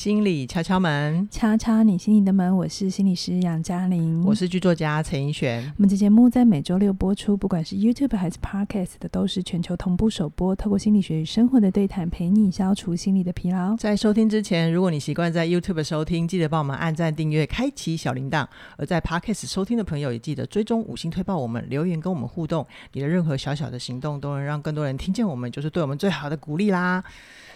心理敲敲门，敲敲你心里的门。我是心理师杨嘉玲，我是剧作家陈奕璇。我们的节目在每周六播出，不管是 YouTube 还是 Podcast 的，都是全球同步首播。透过心理学与生活的对谈，陪你消除心理的疲劳。在收听之前，如果你习惯在 YouTube 收听，记得帮我们按赞、订阅、开启小铃铛；而在 Podcast 收听的朋友，也记得追踪五星推报我们，留言跟我们互动。你的任何小小的行动，都能让更多人听见我们，就是对我们最好的鼓励啦。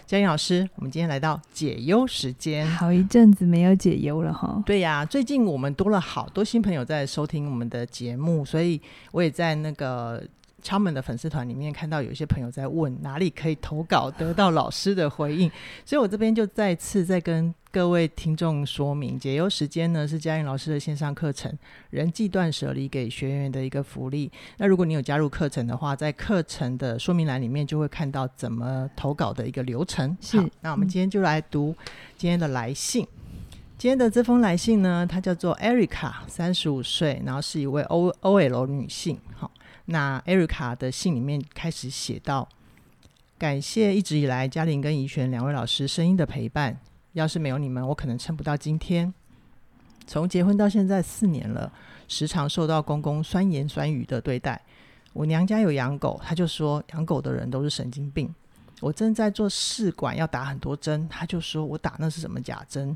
嘉玲老师，我们今天来到解忧时间，好一阵子没有解忧了哈。对呀、啊，最近我们多了好多新朋友在收听我们的节目，所以我也在那个敲门的粉丝团里面看到有一些朋友在问哪里可以投稿得到老师的回应，所以我这边就再次再跟各位听众说明，解忧时间呢是嘉玲老师的线上课程《人际断舍离》给学员的一个福利。那如果你有加入课程的话，在课程的说明栏里面就会看到怎么投稿的一个流程。是，那我们今天就来读今天的来信。嗯、今天的这封来信呢，它叫做 Erica，三十五岁，然后是一位 O OL 女性。好，那 Erica 的信里面开始写到：感谢一直以来嘉玲跟怡璇两位老师声音的陪伴。要是没有你们，我可能撑不到今天。从结婚到现在四年了，时常受到公公酸言酸语的对待。我娘家有养狗，他就说养狗的人都是神经病。我正在做试管，要打很多针，他就说我打那是什么假针。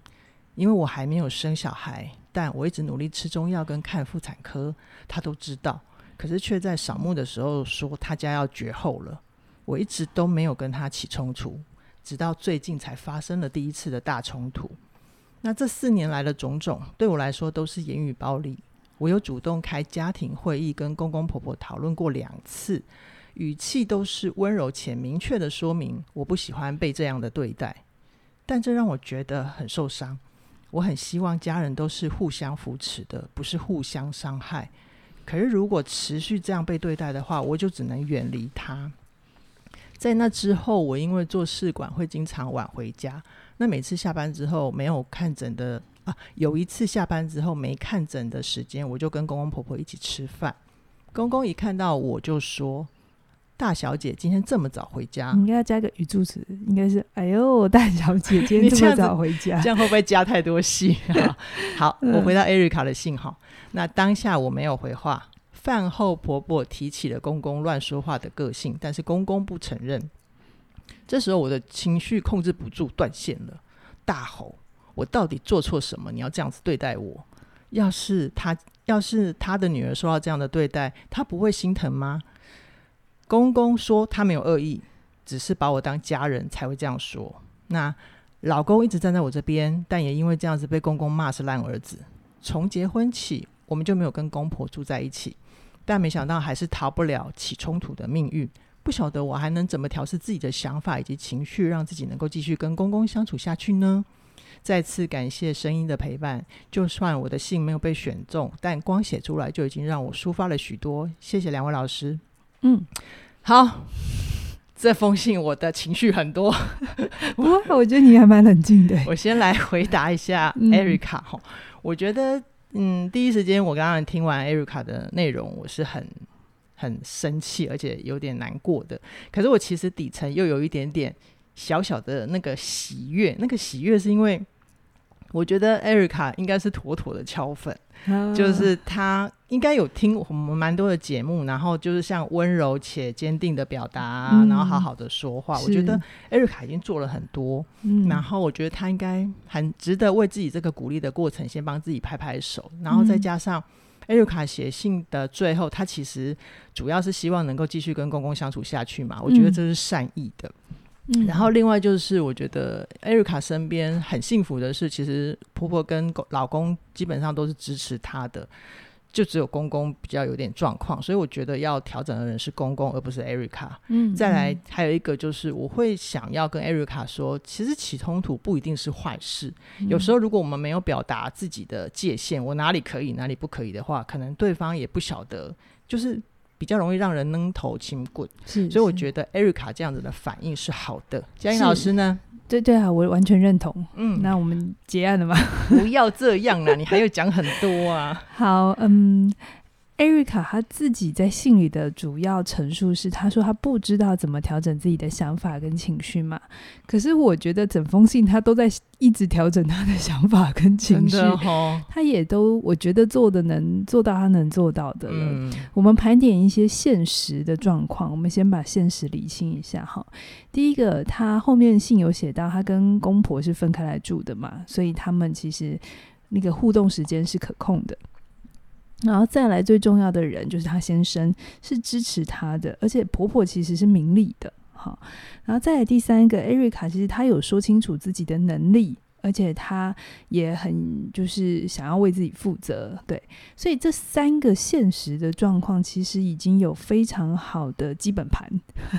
因为我还没有生小孩，但我一直努力吃中药跟看妇产科，他都知道。可是却在扫墓的时候说他家要绝后了。我一直都没有跟他起冲突。直到最近才发生了第一次的大冲突。那这四年来的种种，对我来说都是言语暴力。我有主动开家庭会议，跟公公婆婆讨论过两次，语气都是温柔且明确的说明，我不喜欢被这样的对待。但这让我觉得很受伤。我很希望家人都是互相扶持的，不是互相伤害。可是如果持续这样被对待的话，我就只能远离他。在那之后，我因为做试管会经常晚回家。那每次下班之后没有看诊的啊，有一次下班之后没看诊的时间，我就跟公公婆婆一起吃饭。公公一看到我就说：“大小姐今天这么早回家？”你应该要加个语助词，应该是“哎呦，大小姐 今天这么早回家”这。这样会不会加太多戏？好，我回到艾瑞卡的信号。那当下我没有回话。饭后，婆婆提起了公公乱说话的个性，但是公公不承认。这时候，我的情绪控制不住，断线了，大吼：“我到底做错什么？你要这样子对待我？要是他，要是他的女儿受到这样的对待，他不会心疼吗？”公公说他没有恶意，只是把我当家人才会这样说。那老公一直站在我这边，但也因为这样子被公公骂是烂儿子。从结婚起，我们就没有跟公婆住在一起。但没想到还是逃不了起冲突的命运。不晓得我还能怎么调试自己的想法以及情绪，让自己能够继续跟公公相处下去呢？再次感谢声音的陪伴。就算我的信没有被选中，但光写出来就已经让我抒发了许多。谢谢两位老师。嗯，好，这封信我的情绪很多。不过我觉得你还蛮冷静的。我先来回答一下 Erica 哈、嗯，我觉得。嗯，第一时间我刚刚听完艾瑞卡的内容，我是很很生气，而且有点难过的。可是我其实底层又有一点点小小的那个喜悦，那个喜悦是因为。我觉得艾瑞卡应该是妥妥的敲粉，啊、就是他应该有听我们蛮多的节目，然后就是像温柔且坚定的表达，嗯、然后好好的说话。我觉得 Erica 已经做了很多，嗯、然后我觉得他应该很值得为自己这个鼓励的过程先帮自己拍拍手，然后再加上 Erica 写信的最后，他其实主要是希望能够继续跟公公相处下去嘛。我觉得这是善意的。嗯然后另外就是，我觉得艾瑞卡身边很幸福的是，其实婆婆跟老公基本上都是支持她的，就只有公公比较有点状况，所以我觉得要调整的人是公公，而不是艾瑞卡。嗯，再来还有一个就是，我会想要跟艾瑞卡说，其实起冲突不一定是坏事，有时候如果我们没有表达自己的界限，我哪里可以，哪里不可以的话，可能对方也不晓得，就是。比较容易让人扔头轻棍，是，所以我觉得 Erica 这样子的反应是好的。嘉颖老师呢？对对啊，我完全认同。嗯，那我们结案了吗？不要这样啊，你还要讲很多啊。好，嗯艾瑞卡她自己在信里的主要陈述是，她说她不知道怎么调整自己的想法跟情绪嘛。可是我觉得整封信她都在一直调整她的想法跟情绪，哦、她也都我觉得做的能做到她能做到的了。嗯、我们盘点一些现实的状况，我们先把现实理清一下哈。第一个，她后面信有写到，她跟公婆是分开来住的嘛，所以他们其实那个互动时间是可控的。然后再来最重要的人就是她先生是支持她的，而且婆婆其实是明理的，好，然后再来第三个，艾瑞卡其实她有说清楚自己的能力。而且他也很就是想要为自己负责，对，所以这三个现实的状况其实已经有非常好的基本盘，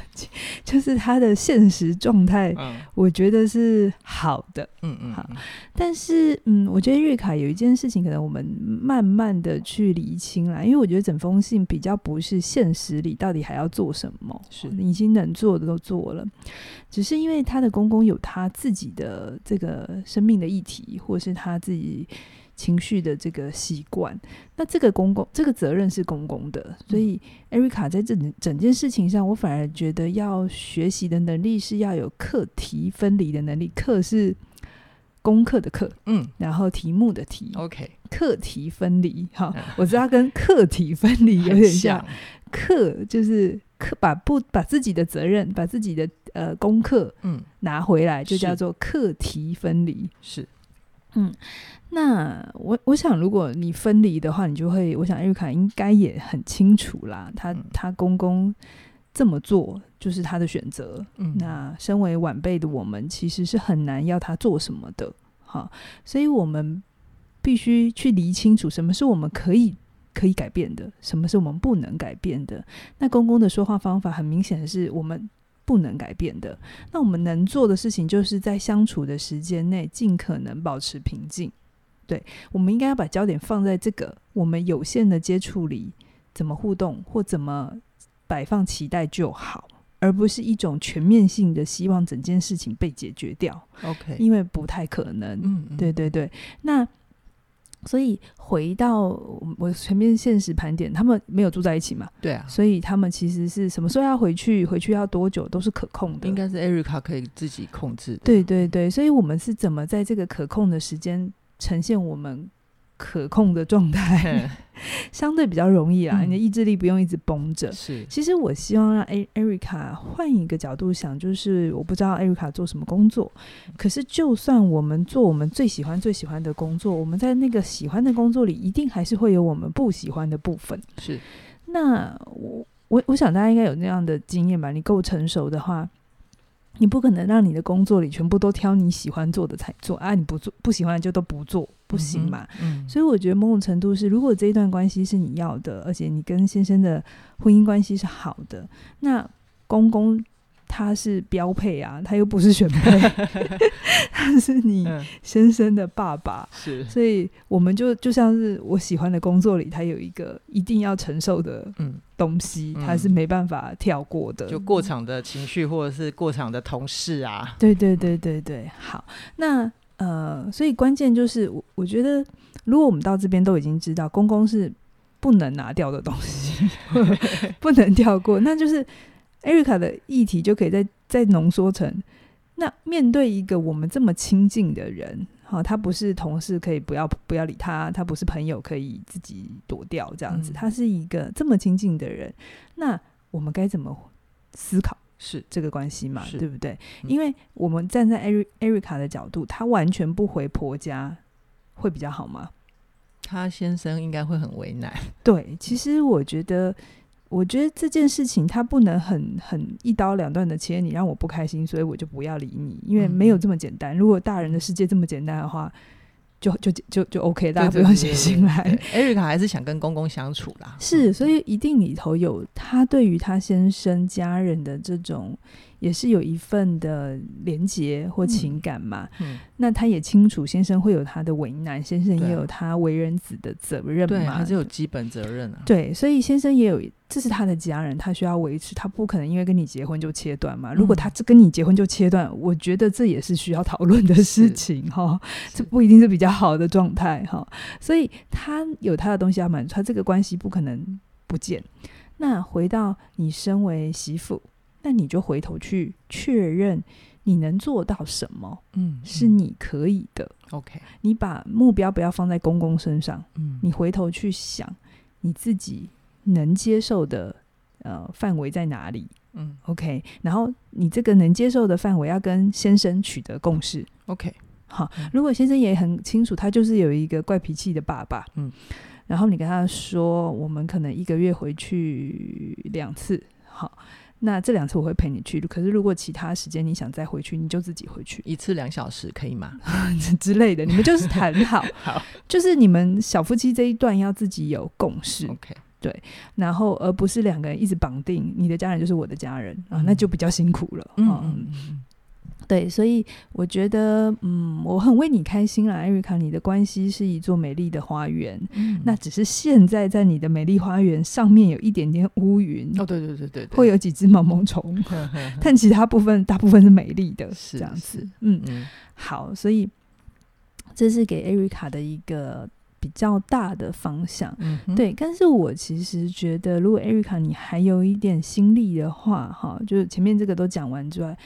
就是他的现实状态，我觉得是好的，嗯嗯，好。但是，嗯，我觉得瑞卡有一件事情，可能我们慢慢的去厘清啦，因为我觉得整封信比较不是现实里到底还要做什么，是已经能做的都做了，只是因为他的公公有他自己的这个。生命的议题，或是他自己情绪的这个习惯，那这个公共这个责任是公共的，所以艾瑞卡在这整件事情上，我反而觉得要学习的能力是要有课题分离的能力。课是功课的课，嗯，然后题目的题，OK，课题分离。哈，我知道跟课题分离有点像，课就是课把不把自己的责任，把自己的。呃，功课嗯拿回来就叫做课题分离，是嗯，那我我想如果你分离的话，你就会，我想艾瑞卡应该也很清楚啦，他他公公这么做就是他的选择，嗯，那身为晚辈的我们其实是很难要他做什么的，哈，所以我们必须去理清楚什么是我们可以可以改变的，什么是我们不能改变的。那公公的说话方法很明显的是我们。不能改变的，那我们能做的事情，就是在相处的时间内，尽可能保持平静。对，我们应该要把焦点放在这个我们有限的接触里，怎么互动或怎么摆放期待就好，而不是一种全面性的希望整件事情被解决掉。OK，因为不太可能。嗯嗯，对对对，那。所以回到我前面现实盘点，他们没有住在一起嘛？对啊，所以他们其实是什么时候要回去，回去要多久都是可控的。应该是艾瑞卡可以自己控制的。对对对，所以我们是怎么在这个可控的时间呈现我们可控的状态？相对比较容易啦，你的意志力不用一直绷着。是，其实我希望让艾艾瑞卡换一个角度想，就是我不知道艾瑞卡做什么工作，可是就算我们做我们最喜欢最喜欢的工作，我们在那个喜欢的工作里，一定还是会有我们不喜欢的部分。是，那我我我想大家应该有那样的经验吧？你够成熟的话。你不可能让你的工作里全部都挑你喜欢做的才做啊！你不做不喜欢就都不做，不行嘛。嗯，嗯，所以我觉得某种程度是，如果这一段关系是你要的，而且你跟先生的婚姻关系是好的，那公公。他是标配啊，他又不是选配，他是你先生的爸爸，是，所以我们就就像是我喜欢的工作里，他有一个一定要承受的东西，他是没办法跳过的，就过场的情绪或者是过场的同事啊，对对对对对，好，那呃，所以关键就是我我觉得，如果我们到这边都已经知道公公是不能拿掉的东西，不能跳过，那就是。艾瑞卡的议题就可以再再浓缩成：那面对一个我们这么亲近的人，好，他不是同事可以不要不要理他，他不是朋友可以自己躲掉这样子，他是一个这么亲近的人，那我们该怎么思考是这个关系嘛？对不对？因为我们站在艾瑞艾瑞卡的角度，他完全不回婆家会比较好吗？他先生应该会很为难。对，其实我觉得。我觉得这件事情他不能很很一刀两断的切，你让我不开心，所以我就不要理你，因为没有这么简单。如果大人的世界这么简单的话，就就就就 OK，大家不用写信来。艾瑞卡还是想跟公公相处啦，是，所以一定里头有他对于他先生家人的这种也是有一份的连结或情感嘛。嗯，那他也清楚先生会有他的为难，先生也有他为人子的责任嘛，对，还是有基本责任啊。对，所以先生也有，这是他的家人，他需要维持，他不可能因为跟你结婚就切断嘛。如果他这跟你结婚就切断，我觉得这也是需要讨论的事情哈，这不一定是比较好的状态哈。所以他有他的东西要满足，他这个关系不可能不见。那回到你身为媳妇，那你就回头去确认你能做到什么，嗯，是你可以的。OK，你把目标不要放在公公身上，嗯，你回头去想你自己能接受的呃范围在哪里，嗯，OK，然后你这个能接受的范围要跟先生取得共识，OK，好，如果先生也很清楚，他就是有一个怪脾气的爸爸，嗯。然后你跟他说，我们可能一个月回去两次，好，那这两次我会陪你去。可是如果其他时间你想再回去，你就自己回去，一次两小时可以吗？之类的，你们就是谈好，好，就是你们小夫妻这一段要自己有共识，OK，对，然后而不是两个人一直绑定，你的家人就是我的家人啊，嗯、那就比较辛苦了，嗯嗯嗯。对，所以我觉得，嗯，我很为你开心啦，艾瑞卡，你的关系是一座美丽的花园，嗯，那只是现在在你的美丽花园上面有一点点乌云，哦，对对对对，对，会有几只毛毛虫，但其他部分大部分是美丽的，是这样子，嗯嗯，好，所以这是给艾瑞卡的一个比较大的方向，嗯，对，但是我其实觉得，如果艾瑞卡你还有一点心力的话，哈，就是前面这个都讲完之外。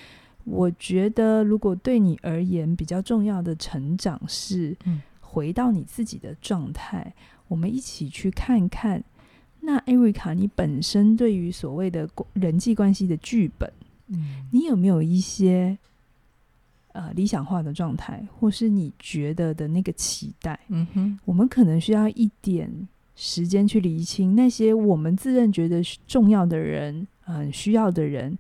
我觉得，如果对你而言比较重要的成长是，回到你自己的状态，嗯，我们一起去看看。那艾瑞卡，你本身对于所谓的人际关系的剧本，嗯，你有没有一些呃理想化的状态，或是你觉得的那个期待？嗯哼，我们可能需要一点时间去厘清那些我们自认觉得重要的人，很、呃、需要的人。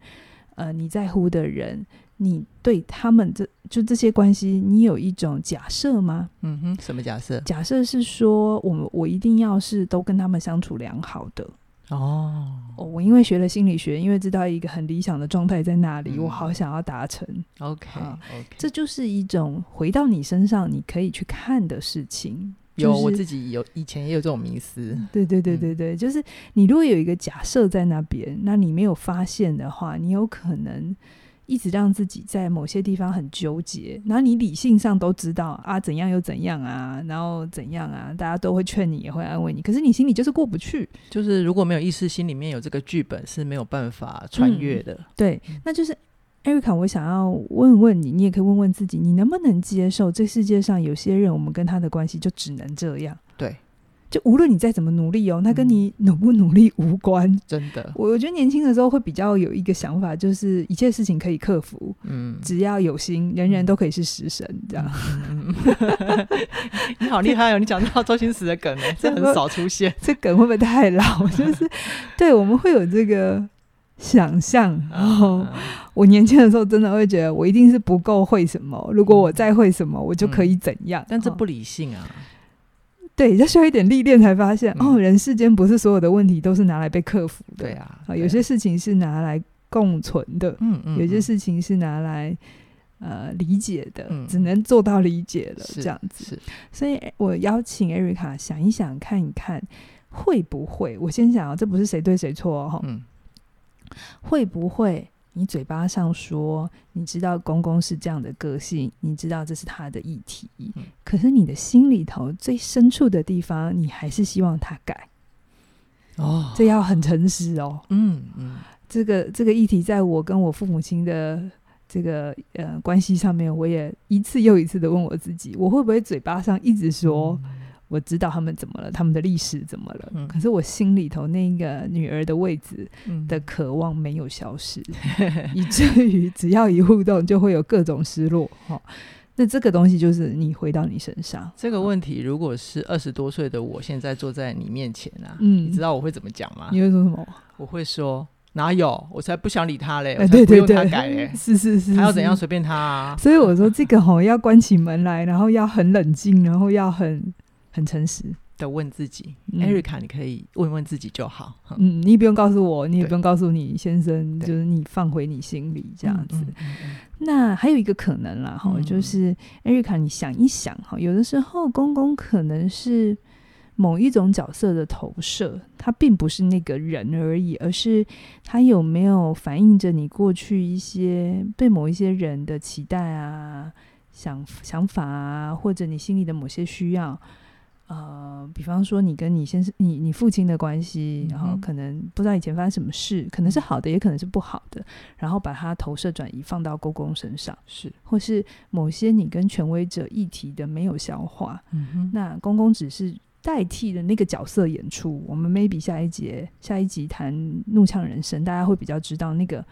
呃，你在乎的人，你对他们这就这些关系，你有一种假设吗？嗯哼，什么假设？假设是说，我们我一定要是都跟他们相处良好的哦。哦，我因为学了心理学，因为知道一个很理想的状态在那里，嗯、我好想要达成。Okay. 这就是一种回到你身上，你可以去看的事情。有、就是、我自己有以前也有这种迷思，对对对对对，嗯、就是你如果有一个假设在那边，那你没有发现的话，你有可能一直让自己在某些地方很纠结。然后你理性上都知道啊，怎样又怎样啊，然后怎样啊，大家都会劝你，也会安慰你，可是你心里就是过不去。就是如果没有意识，心里面有这个剧本是没有办法穿越的。嗯、对，那就是。艾瑞卡，我想要问问你，你也可以问问自己，你能不能接受这世界上有些人，我们跟他的关系就只能这样？对，就无论你再怎么努力哦，那跟你努不努力无关。嗯、真的，我我觉得年轻的时候会比较有一个想法，就是一切事情可以克服，嗯，只要有心，人人都可以是食神，这样。嗯、你好厉害哦，你讲到周星驰的梗呢，这很少出现，这梗会不会太老？就是，对，我们会有这个。想象，然后我年轻的时候真的会觉得我一定是不够会什么，如果我再会什么，我就可以怎样？但这不理性啊！对，要需要一点历练才发现哦，人世间不是所有的问题都是拿来被克服的。对啊，有些事情是拿来共存的，嗯嗯，有些事情是拿来呃理解的，只能做到理解了这样子。所以我邀请艾瑞卡想一想，看一看会不会？我先想啊，这不是谁对谁错哦，嗯。会不会你嘴巴上说你知道公公是这样的个性，你知道这是他的议题，嗯、可是你的心里头最深处的地方，你还是希望他改哦。这要很诚实哦。嗯嗯，这个这个议题，在我跟我父母亲的这个呃关系上面，我也一次又一次的问我自己，我会不会嘴巴上一直说。嗯我知道他们怎么了，他们的历史怎么了？嗯、可是我心里头那个女儿的位置的渴望没有消失，嗯、以至于只要一互动就会有各种失落。哈、哦，那这个东西就是你回到你身上。这个问题如果是二十多岁的我现在坐在你面前啊，嗯，你知道我会怎么讲吗？你会说什么？我会说哪有？我才不想理他嘞！欸、对不用，他改嘞，是是是，他要怎样随便他啊。所以我说这个吼要关起门来，然后要很冷静，然后要很。很诚实，的问自己。嗯、Erica，你可以问问自己就好。嗯，你不用告诉我，你也不用告诉你先生，就是你放回你心里这样子。嗯嗯嗯、那还有一个可能啦，哈、嗯，就是艾瑞卡你想一想哈，有的时候公公可能是。某一种角色的投射，他并不是那个人而已，而是他有没有反映着你过去一些对某一些人的期待啊、想想法啊，或者你心里的某些需要。呃，比方说你跟你先生、你你父亲的关系，然后可能不知道以前发生什么事，可能是好的，也可能是不好的，然后把它投射转移放到公公身上，是，或是某些你跟权威者议题的没有消化，那公公只是。代替的那个角色演出，我们 maybe 下一节下一集谈怒呛人生，大家会比较知道那个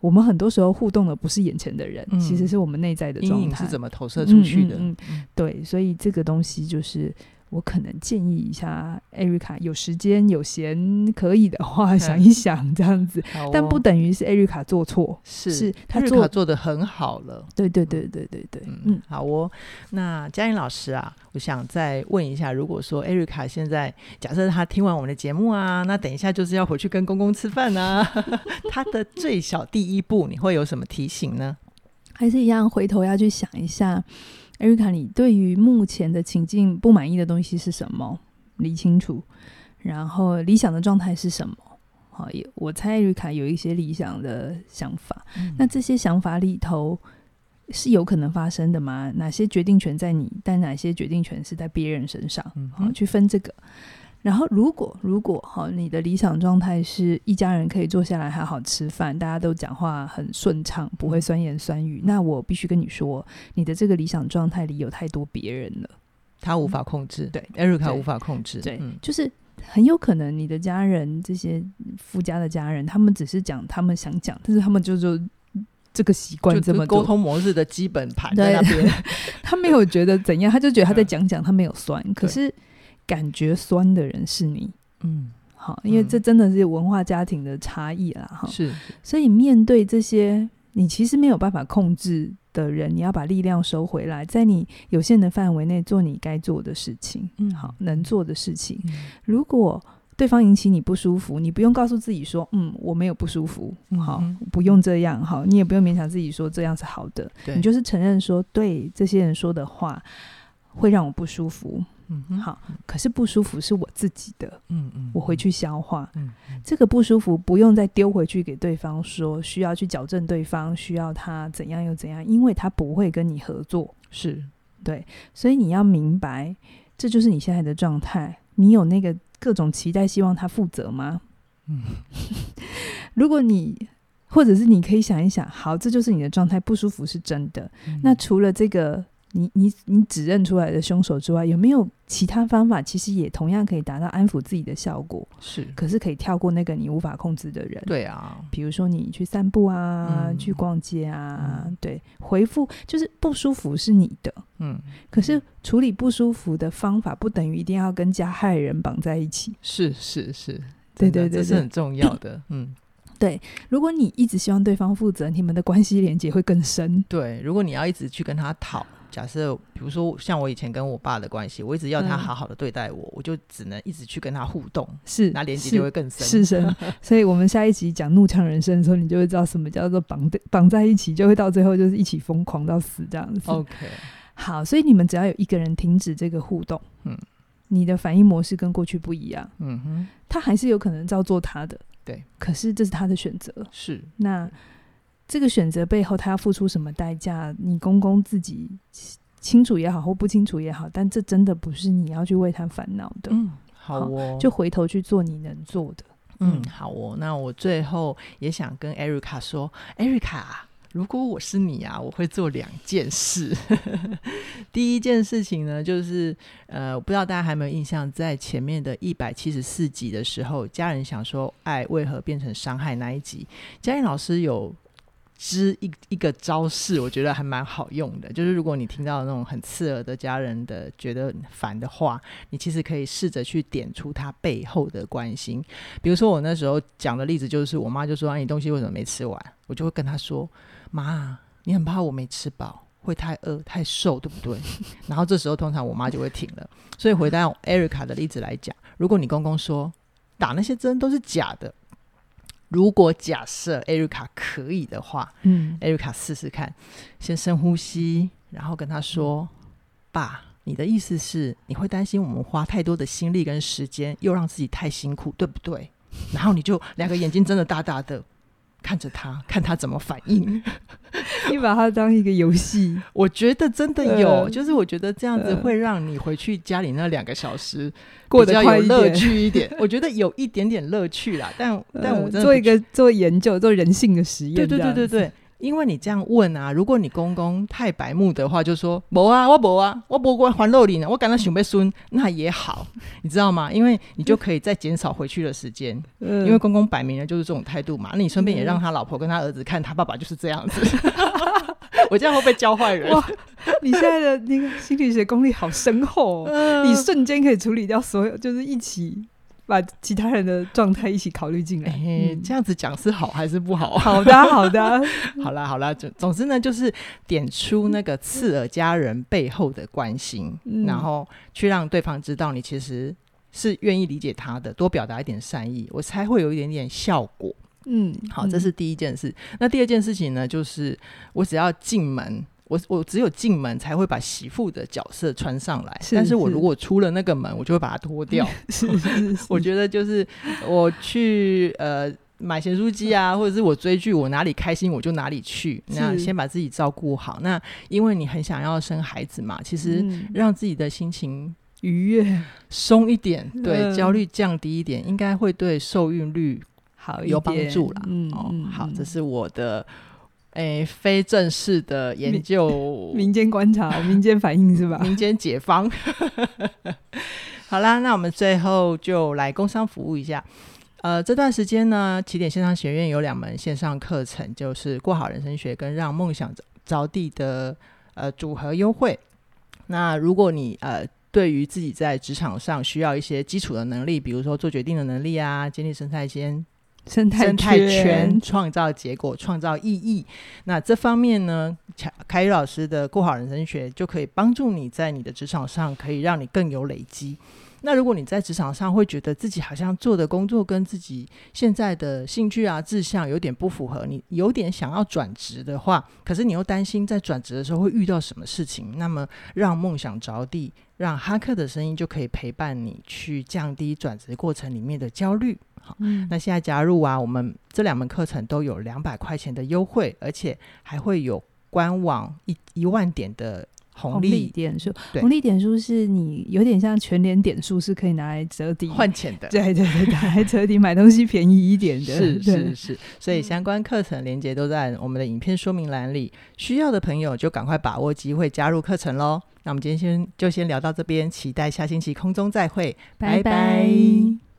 我们很多时候互动的不是眼前的人，嗯、其实是我们内在的状态是怎么投射出去的。嗯，对，所以这个东西就是。我可能建议一下艾瑞卡，有时间有闲可以的话，想一想这样子，但不等于是艾瑞卡做错，是是艾瑞卡做的很好了。对对对对对对，嗯，嗯好哦。那嘉玲老师啊，我想再问一下，如果说艾瑞卡现在假设他听完我们的节目啊，那等一下就是要回去跟公公吃饭啊，他的最小第一步，你会有什么提醒呢？还是一样，回头要去想一下。艾瑞卡，你对于目前的情境不满意的东西是什么？理清楚，然后理想的状态是什么？好，我猜艾瑞卡有一些理想的想法。嗯、那这些想法里头是有可能发生的吗？哪些决定权在你，但哪些决定权是在别人身上？好、去分这个。然后，如果如果哈，你的理想状态是一家人可以坐下来好好吃饭，大家都讲话很顺畅，不会酸言酸语，那我必须跟你说，你的这个理想状态里有太多别人了，他无法控制。对，Erica 无法控制。对，就是很有可能你的家人这些夫家的家人，他们只是讲他们想讲，但是他们就就这个习惯这么沟通模式的基本盘在那边，他没有觉得怎样，他就觉得他在讲讲，他没有酸，可是。感觉酸的人是你，嗯，好，因为这真的是文化家庭的差异啦，哈、嗯，是，所以面对这些你其实没有办法控制的人，你要把力量收回来，在你有限的范围内做你该做的事情，嗯，好，能做的事情。嗯、如果对方引起你不舒服，你不用告诉自己说，嗯，我没有不舒服，好，嗯、不用这样，好，你也不用勉强自己说这样是好的，你就是承认说，对这些人说的话会让我不舒服。嗯，好，可是不舒服是我自己的，嗯嗯，我回去消化，嗯，这个不舒服不用再丢回去给对方说，需要去矫正对方，需要他怎样又怎样，因为他不会跟你合作，是。对，所以你要明白，这就是你现在的状态，你有那个各种期待，希望他负责吗？嗯，如果你或者是你可以想一想，好，这就是你的状态，不舒服是真的，嗯，那除了这个。你你你指认出来的凶手之外，有没有其他方法？其实也同样可以达到安抚自己的效果。是，可是可以跳过那个你无法控制的人。对啊，比如说你去散步啊，嗯、去逛街啊，嗯、对，回复就是不舒服是你的。嗯，可是处理不舒服的方法不等于一定要跟加害人绑在一起。是是是，对对对，对，这是很重要的。嗯。对，如果你一直希望对方负责，你们的关系连接会更深。对，如果你要一直去跟他讨，假设比如说像我以前跟我爸的关系，我一直要他好好的对待我，嗯、我就只能一直去跟他互动，是那连接就会更深。是深，所以我们下一集讲怒呛人生的时候，你就会知道什么叫做绑绑在一起，就会到最后就是一起疯狂到死这样子。OK，好，所以你们只要有一个人停止这个互动，嗯，你的反应模式跟过去不一样，嗯哼，他还是有可能照做他的。对，可是这是他的选择。是，那这个选择背后，他要付出什么代价？你公公自己清楚也好，或不清楚也好，但这真的不是你要去为他烦恼的。嗯，好哦，好，就回头去做你能做的。嗯，好哦。那我最后也想跟艾瑞卡说，艾瑞卡。如果我是你啊，我会做两件事。第一件事情呢，就是呃，我不知道大家还有没有印象，在前面的一百七十四集的时候，家人想说爱为何变成伤害那一集，嘉颖老师有支一一个招式，我觉得还蛮好用的。就是如果你听到那种很刺耳的家人的觉得烦的话，你其实可以试着去点出他背后的关心。比如说我那时候讲的例子，就是我妈就说：“啊，你东西为什么没吃完？”我就会跟她说。妈，你很怕我没吃饱，会太饿、太瘦，对不对？然后这时候通常我妈就会停了。所以回到 Erica 的例子来讲，如果你公公说打那些针都是假的，如果假设 Erica 可以的话，嗯，Erica 试试看，先深呼吸，然后跟他说：“爸，你的意思是你会担心我们花太多的心力跟时间，又让自己太辛苦，对不对？”然后你就两个眼睛睁得大大的。看着他，看他怎么反应。你把它当一个游戏，我觉得真的有，呃、就是我觉得这样子会让你回去家里那两个小时过得有乐趣一点。我觉得有一点点乐趣啦，但、呃、但我做一个做研究，做人性的实验。对对对对对。因为你这样问啊，如果你公公太白目的话，就说没啊，我没啊，我不管还肉你呢，我感到想被孙，那也好，你知道吗？因为你就可以再减少回去的时间。嗯，因为公公摆明了就是这种态度嘛，那你顺便也让他老婆跟他儿子看他爸爸就是这样子。我这样会被教坏人？哇，你现在的那个心理学功力好深厚，呃，你瞬间可以处理掉所有，就是一起。把其他人的状态一起考虑进来，这样子讲是好还是不好？好的，好的，好啦，好啦，总总之呢，就是点出那个刺耳家人背后的关心，嗯，然后去让对方知道你其实是愿意理解他的，多表达一点善意，我才会有一点点效果。嗯，好，这是第一件事。嗯，那第二件事情呢，就是我只要进门。我我只有进门才会把媳妇的角色穿上来，但是我如果出了那个门，我就会把它脱掉。是是是，我觉得就是我去呃买咸酥鸡啊，或者是我追剧，我哪里开心我就哪里去。那先把自己照顾好。那因为你很想要生孩子嘛，其实让自己的心情愉悦、松一点，对焦虑降低一点，应该会对受孕率好有帮助啦。嗯，哦，好，这是我的。诶，非正式的研究，民间观察、民间反应是吧？民间解方。好啦，那我们最后就来工商服务一下。呃，这段时间呢，起点线上学院有两门线上课程，就是过好人生学跟让梦想着地的呃组合优惠。那如果你呃对于自己在职场上需要一些基础的能力，比如说做决定的能力啊，建立生态圈。生态圈创造结果，创造意义。那这方面呢，凯宇老师的过好人生学就可以帮助你在你的职场上，可以让你更有累积。那如果你在职场上会觉得自己好像做的工作跟自己现在的兴趣啊志向有点不符合，你有点想要转职的话，可是你又担心在转职的时候会遇到什么事情，那么让梦想着地，让哈克的声音就可以陪伴你去降低转职过程里面的焦虑。好，嗯，那现在加入啊，我们这两门课程都有两百块钱的优惠，而且还会有官网一一万点的红利，红利点数。红利点数是你有点像全联点数，是可以拿来折抵换钱的。对对对，拿来折抵买东西便宜一点的。是是是，所以相关课程连接都在我们的影片说明栏里，需要的朋友就赶快把握机会加入课程喽。那我们今天先就先聊到这边，期待下星期空中再会，拜拜。拜拜。